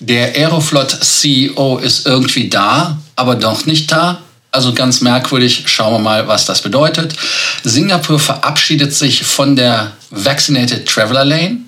Der Aeroflot-CEO ist irgendwie da, aber doch nicht da. Also ganz merkwürdig. Schauen wir mal, was das bedeutet. Singapur verabschiedet sich von der Vaccinated Traveler Lane.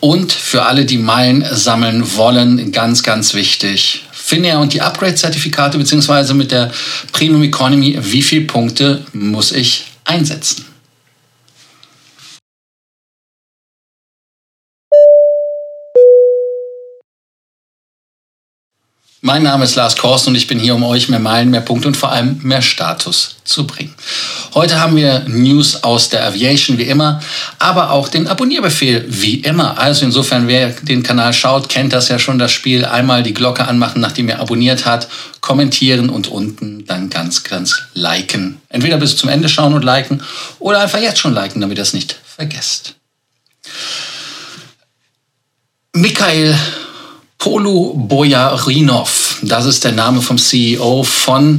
Und für alle, die Meilen sammeln wollen, ganz, ganz wichtig. Finnair und die Upgrade-Zertifikate beziehungsweise mit der Premium Economy, wie viele Punkte muss ich einsetzen? Mein Name ist Lars Korsten und ich bin hier, um euch mehr Meilen, mehr Punkte und vor allem mehr Status zu bringen. Heute haben wir News aus der Aviation wie immer, aber auch den Abonnierbefehl wie immer. Also insofern, wer den Kanal schaut, kennt das ja schon, das Spiel. Einmal die Glocke anmachen, nachdem ihr abonniert hat, kommentieren und unten dann ganz, ganz liken. Entweder bis zum Ende schauen und liken oder einfach jetzt schon liken, damit ihr es nicht vergesst. Michael Polo Bojarinov, das ist der Name vom CEO von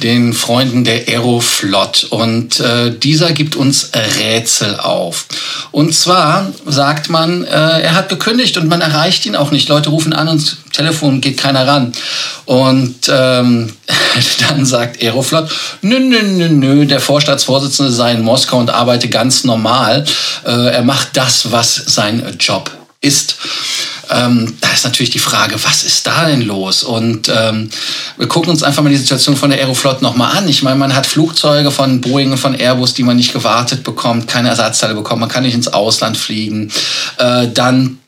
den Freunden der Aeroflot. Und äh, dieser gibt uns Rätsel auf. Und zwar sagt man, äh, er hat gekündigt und man erreicht ihn auch nicht. Leute rufen an und Telefon geht keiner ran. Und ähm, dann sagt Aeroflot, nö, nö, nö, nö, der Vorstaatsvorsitzende sei in Moskau und arbeite ganz normal. Äh, er macht das, was sein Job ist. Ähm, da ist natürlich die Frage, was ist da denn los? Und ähm, wir gucken uns einfach mal die Situation von der Aeroflot nochmal an. Ich meine, man hat Flugzeuge von Boeing und von Airbus, die man nicht gewartet bekommt, keine Ersatzteile bekommt, man kann nicht ins Ausland fliegen. Äh, dann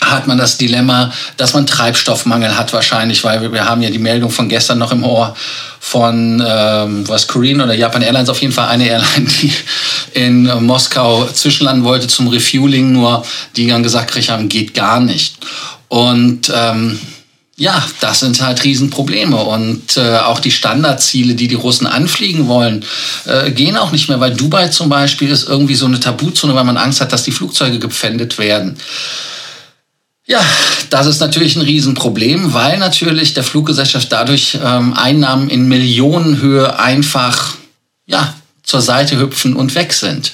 hat man das Dilemma, dass man Treibstoffmangel hat wahrscheinlich, weil wir haben ja die Meldung von gestern noch im Ohr von ähm, was Korean oder Japan Airlines auf jeden Fall eine Airline, die in Moskau zwischenlanden wollte zum Refueling, nur die dann gesagt haben, geht gar nicht. Und ähm, ja, das sind halt Riesenprobleme. Und äh, auch die Standardziele, die die Russen anfliegen wollen, äh, gehen auch nicht mehr, weil Dubai zum Beispiel ist irgendwie so eine Tabuzone, weil man Angst hat, dass die Flugzeuge gepfändet werden. Ja, das ist natürlich ein Riesenproblem, weil natürlich der Fluggesellschaft dadurch ähm, Einnahmen in Millionenhöhe einfach ja, zur Seite hüpfen und weg sind.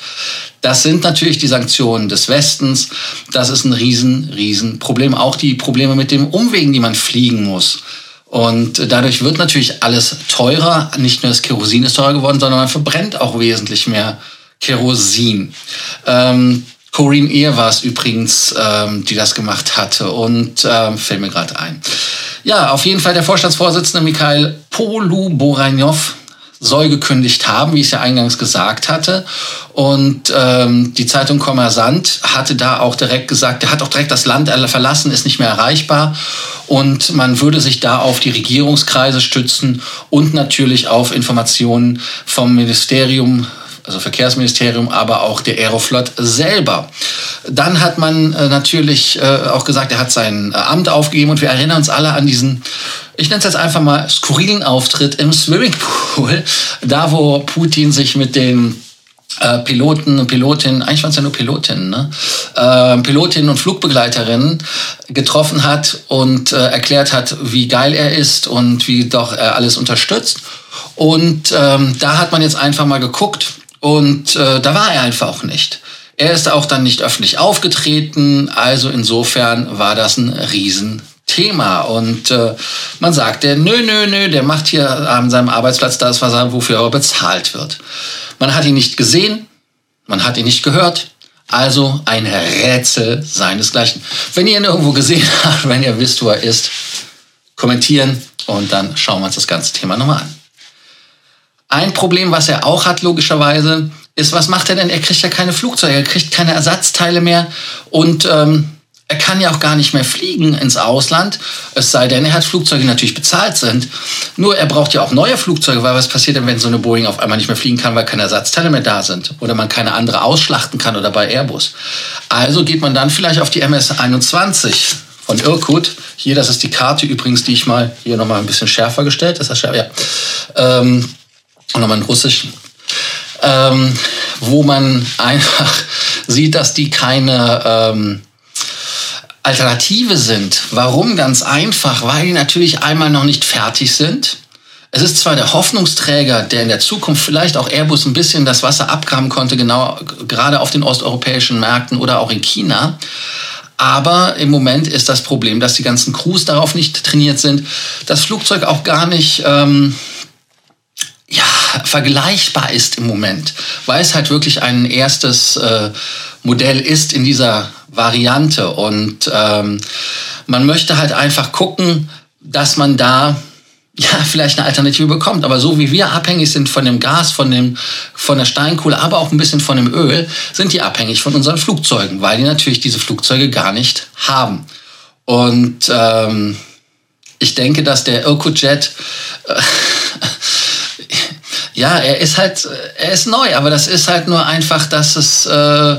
Das sind natürlich die Sanktionen des Westens. Das ist ein riesen, riesen Problem. Auch die Probleme mit dem Umwegen, die man fliegen muss. Und dadurch wird natürlich alles teurer. Nicht nur das Kerosin ist teurer geworden, sondern man verbrennt auch wesentlich mehr Kerosin. Ähm, Corinne Ehr war es übrigens, ähm, die das gemacht hatte und ähm, fällt mir gerade ein. Ja, auf jeden Fall der Vorstandsvorsitzende Mikhail Poluboranov soll gekündigt haben, wie ich es ja eingangs gesagt hatte. Und ähm, die Zeitung Kommersant hatte da auch direkt gesagt, er hat auch direkt das Land verlassen, ist nicht mehr erreichbar. Und man würde sich da auf die Regierungskreise stützen und natürlich auf Informationen vom Ministerium also Verkehrsministerium, aber auch der Aeroflot selber. Dann hat man äh, natürlich äh, auch gesagt, er hat sein äh, Amt aufgegeben und wir erinnern uns alle an diesen, ich nenne es jetzt einfach mal skurrilen Auftritt im Swimmingpool, da wo Putin sich mit den Piloten und Pilotinnen, eigentlich waren es ja nur Pilotinnen, ne? äh, Pilotinnen und Flugbegleiterinnen getroffen hat und erklärt hat, wie geil er ist und wie doch er alles unterstützt. Und ähm, da hat man jetzt einfach mal geguckt, und äh, da war er einfach auch nicht. Er ist auch dann nicht öffentlich aufgetreten, also insofern war das ein Riesenthema. Und äh, man sagte, nö, nö, nö, der macht hier an seinem Arbeitsplatz das, was er, wofür er bezahlt wird. Man hat ihn nicht gesehen, man hat ihn nicht gehört, also ein Rätsel seinesgleichen. Wenn ihr ihn irgendwo gesehen habt, wenn ihr wisst, wo er ist, kommentieren und dann schauen wir uns das ganze Thema nochmal an. Ein Problem, was er auch hat, logischerweise, ist, was macht er denn? Er kriegt ja keine Flugzeuge, er kriegt keine Ersatzteile mehr und ähm, er kann ja auch gar nicht mehr fliegen ins Ausland, es sei denn, er hat Flugzeuge, die natürlich bezahlt sind. Nur er braucht ja auch neue Flugzeuge, weil was passiert denn, wenn so eine Boeing auf einmal nicht mehr fliegen kann, weil keine Ersatzteile mehr da sind oder man keine andere ausschlachten kann oder bei Airbus. Also geht man dann vielleicht auf die MS-21 von Irkut. Hier, das ist die Karte übrigens, die ich mal hier nochmal ein bisschen schärfer gestellt. Das ist schärfer, ja. Ähm, und nochmal in Russisch, ähm, wo man einfach sieht, dass die keine ähm, Alternative sind. Warum? Ganz einfach, weil die natürlich einmal noch nicht fertig sind. Es ist zwar der Hoffnungsträger, der in der Zukunft vielleicht auch Airbus ein bisschen das Wasser abgraben konnte, genau gerade auf den osteuropäischen Märkten oder auch in China. Aber im Moment ist das Problem, dass die ganzen Crews darauf nicht trainiert sind, das Flugzeug auch gar nicht ähm, vergleichbar ist im Moment, weil es halt wirklich ein erstes äh, Modell ist in dieser Variante. Und ähm, man möchte halt einfach gucken, dass man da ja, vielleicht eine Alternative bekommt. Aber so wie wir abhängig sind von dem Gas, von, dem, von der Steinkohle, aber auch ein bisschen von dem Öl, sind die abhängig von unseren Flugzeugen, weil die natürlich diese Flugzeuge gar nicht haben. Und ähm, ich denke, dass der Ökojet, äh, ja, er ist halt, er ist neu, aber das ist halt nur einfach, dass es... Äh,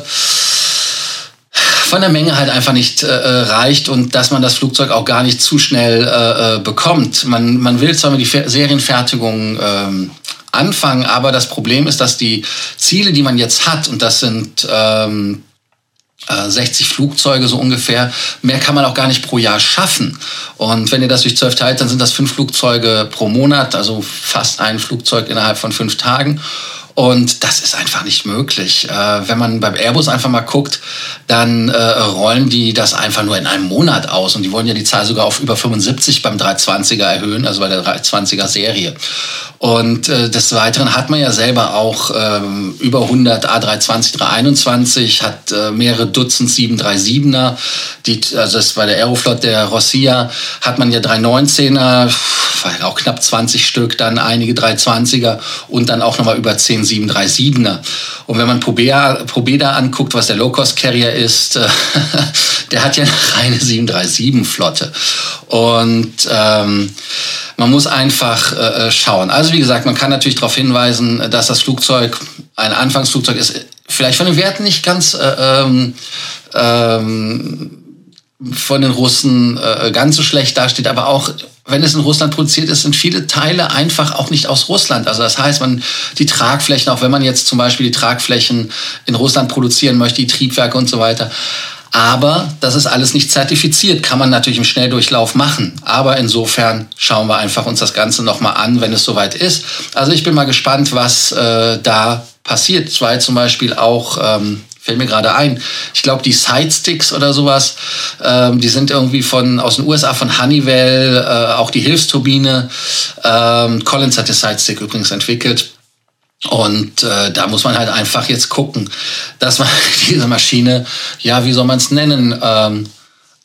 von der Menge halt einfach nicht äh, äh, reicht und dass man das Flugzeug auch gar nicht zu schnell äh, äh bekommt. Man, man will zwar mit die Serienfertigung ähm, anfangen, aber das Problem ist, dass die Ziele, die man jetzt hat, und das sind ähm, 60 äh, Flugzeuge so ungefähr. Mehr kann man auch gar nicht pro Jahr schaffen. Und wenn ihr das durch zwölf teilt, dann sind das fünf Flugzeuge pro Monat, also fast ein Flugzeug innerhalb von fünf Tagen. Und das ist einfach nicht möglich. Äh, wenn man beim Airbus einfach mal guckt, dann äh, rollen die das einfach nur in einem Monat aus. Und die wollen ja die Zahl sogar auf über 75 beim 320er erhöhen, also bei der 320er Serie. Und äh, des Weiteren hat man ja selber auch ähm, über 100 A320, 321, hat äh, mehrere Dutzend 737er. Die, also das bei der Aeroflot der Rossia hat man ja 319er, auch knapp 20 Stück, dann einige 320er und dann auch nochmal über 10 737er. Und wenn man Probeda, Probeda anguckt, was der Low-Cost-Carrier ist, äh, der hat ja eine reine 737-Flotte. Und ähm, man muss einfach äh, äh, schauen. Also wie gesagt, man kann natürlich darauf hinweisen, dass das Flugzeug ein Anfangsflugzeug ist, vielleicht von den Werten nicht ganz äh, ähm, ähm, von den Russen äh, ganz so schlecht dasteht, aber auch wenn es in Russland produziert ist, sind viele Teile einfach auch nicht aus Russland. Also das heißt, man die Tragflächen, auch wenn man jetzt zum Beispiel die Tragflächen in Russland produzieren möchte, die Triebwerke und so weiter. Aber das ist alles nicht zertifiziert, kann man natürlich im Schnelldurchlauf machen. Aber insofern schauen wir einfach uns das Ganze nochmal an, wenn es soweit ist. Also ich bin mal gespannt, was äh, da passiert. Es zum Beispiel auch ähm, fällt mir gerade ein. Ich glaube, die Sidesticks oder sowas, ähm, die sind irgendwie von aus den USA von Honeywell, äh, auch die Hilfsturbine. Ähm, Collins hat die Sidestick übrigens entwickelt. Und äh, da muss man halt einfach jetzt gucken, dass man diese Maschine, ja, wie soll man es nennen, ähm,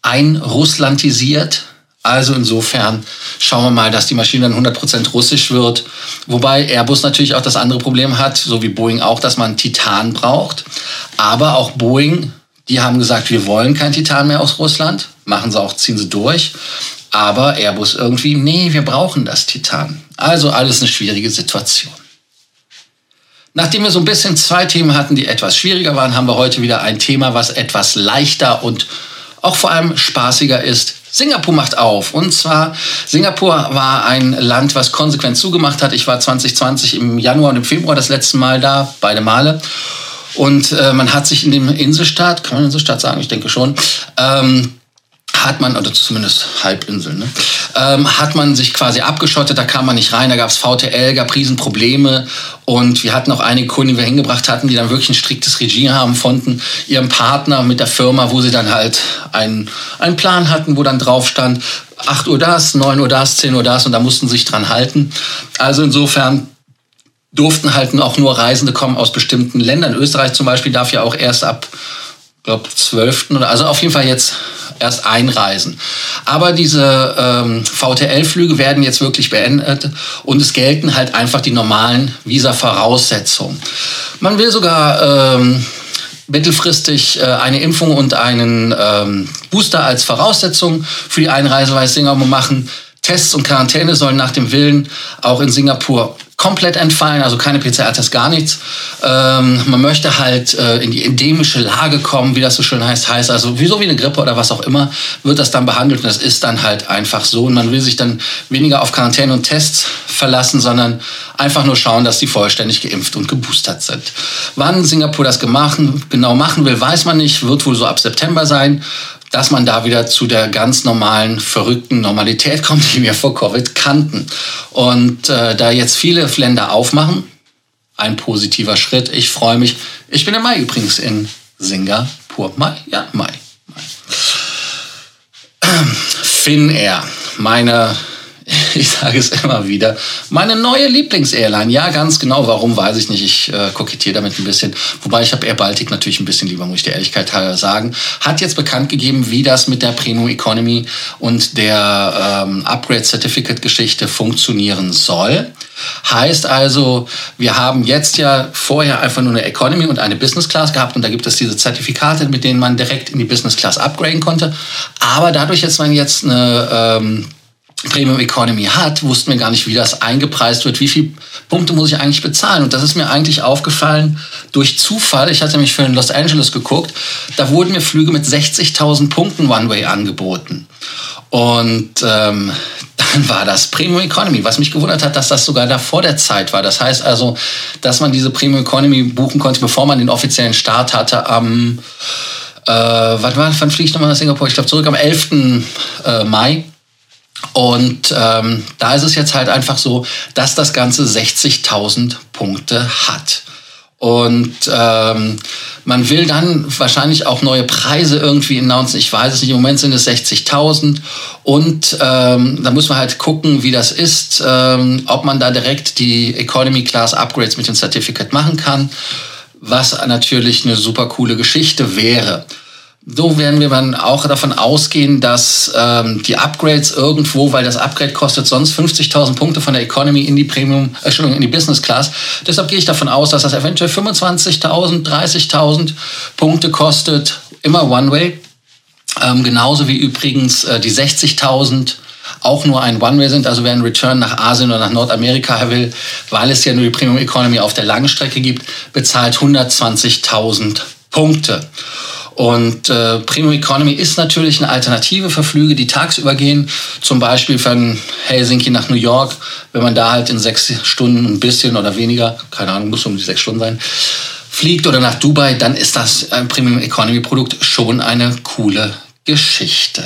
einrusslandisiert also insofern schauen wir mal, dass die Maschine dann 100% russisch wird. Wobei Airbus natürlich auch das andere Problem hat, so wie Boeing auch, dass man Titan braucht. Aber auch Boeing, die haben gesagt, wir wollen kein Titan mehr aus Russland. Machen sie auch, ziehen sie durch. Aber Airbus irgendwie, nee, wir brauchen das Titan. Also alles eine schwierige Situation. Nachdem wir so ein bisschen zwei Themen hatten, die etwas schwieriger waren, haben wir heute wieder ein Thema, was etwas leichter und auch vor allem spaßiger ist. Singapur macht auf. Und zwar, Singapur war ein Land, was konsequent zugemacht hat. Ich war 2020 im Januar und im Februar das letzte Mal da, beide Male. Und äh, man hat sich in dem Inselstaat, kann man Inselstaat sagen, ich denke schon, ähm, hat man, oder zumindest Halbinsel, ne, ähm, hat man sich quasi abgeschottet, da kam man nicht rein, da gab es VTL, gab Riesenprobleme und wir hatten auch einige Kunden, die wir hingebracht hatten, die dann wirklich ein striktes Regime haben von ihrem Partner mit der Firma, wo sie dann halt einen, einen Plan hatten, wo dann drauf stand, 8 Uhr das, 9 Uhr das, 10 Uhr das und da mussten sie sich dran halten. Also insofern durften halt auch nur Reisende kommen aus bestimmten Ländern. Österreich zum Beispiel darf ja auch erst ab glaube 12. oder also auf jeden Fall jetzt erst einreisen. Aber diese ähm, VTL-Flüge werden jetzt wirklich beendet und es gelten halt einfach die normalen Visa-Voraussetzungen. Man will sogar ähm, mittelfristig äh, eine Impfung und einen ähm, Booster als Voraussetzung für die Einreise bei Singapur machen. Tests und Quarantäne sollen nach dem Willen auch in Singapur komplett entfallen, also keine PCR-Tests, gar nichts. Ähm, man möchte halt äh, in die endemische Lage kommen, wie das so schön heißt, heißt also wie so wie eine Grippe oder was auch immer, wird das dann behandelt und das ist dann halt einfach so und man will sich dann weniger auf Quarantäne und Tests verlassen, sondern einfach nur schauen, dass sie vollständig geimpft und geboostert sind. Wann Singapur das gemacht, genau machen will, weiß man nicht, wird wohl so ab September sein dass man da wieder zu der ganz normalen, verrückten Normalität kommt, die wir vor Covid kannten. Und äh, da jetzt viele Länder aufmachen, ein positiver Schritt. Ich freue mich. Ich bin im Mai übrigens in Singapur. Mai? Ja, Mai. Mai. Finnair, meine ich sage es immer wieder, meine neue Lieblingsairline. Ja, ganz genau. Warum, weiß ich nicht. Ich äh, kokettiere damit ein bisschen. Wobei ich habe Air Baltic natürlich ein bisschen lieber, muss ich der Ehrlichkeit halber sagen. Hat jetzt bekannt gegeben, wie das mit der Premium Economy und der ähm, Upgrade Certificate Geschichte funktionieren soll. Heißt also, wir haben jetzt ja vorher einfach nur eine Economy und eine Business Class gehabt und da gibt es diese Zertifikate, mit denen man direkt in die Business Class upgraden konnte. Aber dadurch, dass man jetzt eine ähm, Premium Economy hat, wussten wir gar nicht, wie das eingepreist wird, wie viele Punkte muss ich eigentlich bezahlen. Und das ist mir eigentlich aufgefallen durch Zufall. Ich hatte mich für Los Angeles geguckt. Da wurden mir Flüge mit 60.000 Punkten One-Way angeboten. Und ähm, dann war das Premium Economy, was mich gewundert hat, dass das sogar da vor der Zeit war. Das heißt also, dass man diese Premium Economy buchen konnte, bevor man den offiziellen Start hatte am, äh, wann, wann fliege ich nochmal nach Singapur? Ich glaube zurück am 11. Äh, Mai. Und ähm, da ist es jetzt halt einfach so, dass das Ganze 60.000 Punkte hat. Und ähm, man will dann wahrscheinlich auch neue Preise irgendwie announcen. Ich weiß es nicht, im Moment sind es 60.000. Und ähm, da muss man halt gucken, wie das ist, ähm, ob man da direkt die Economy Class Upgrades mit dem Certificate machen kann, was natürlich eine super coole Geschichte wäre. So werden wir dann auch davon ausgehen, dass ähm, die Upgrades irgendwo, weil das Upgrade kostet sonst 50.000 Punkte von der Economy in die Premium, äh, Entschuldigung, in die Business Class. Deshalb gehe ich davon aus, dass das eventuell 25.000, 30.000 Punkte kostet, immer One-Way. Ähm, genauso wie übrigens äh, die 60.000 auch nur ein One-Way sind. Also wer einen Return nach Asien oder nach Nordamerika will, weil es ja nur die Premium Economy auf der langen Strecke gibt, bezahlt 120.000 Punkte. Und äh, Premium Economy ist natürlich eine Alternative für Flüge, die tagsüber gehen. Zum Beispiel von Helsinki nach New York, wenn man da halt in sechs Stunden ein bisschen oder weniger, keine Ahnung, muss um die sechs Stunden sein, fliegt oder nach Dubai, dann ist das ein Premium Economy Produkt schon eine coole Geschichte.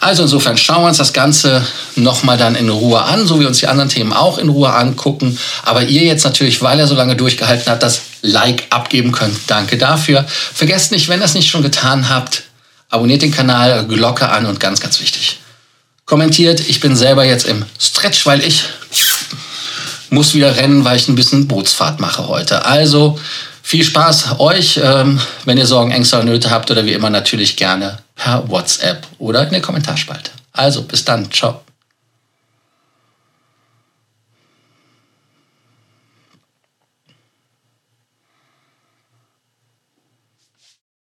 Also insofern schauen wir uns das Ganze nochmal dann in Ruhe an, so wie uns die anderen Themen auch in Ruhe angucken. Aber ihr jetzt natürlich, weil er so lange durchgehalten hat, das Like abgeben könnt. Danke dafür. Vergesst nicht, wenn ihr es nicht schon getan habt, abonniert den Kanal, Glocke an und ganz, ganz wichtig. Kommentiert, ich bin selber jetzt im Stretch, weil ich muss wieder rennen, weil ich ein bisschen Bootsfahrt mache heute. Also viel Spaß euch, ähm, wenn ihr Sorgen, Ängste oder Nöte habt oder wie immer natürlich gerne per WhatsApp oder in der Kommentarspalte. Also bis dann, ciao.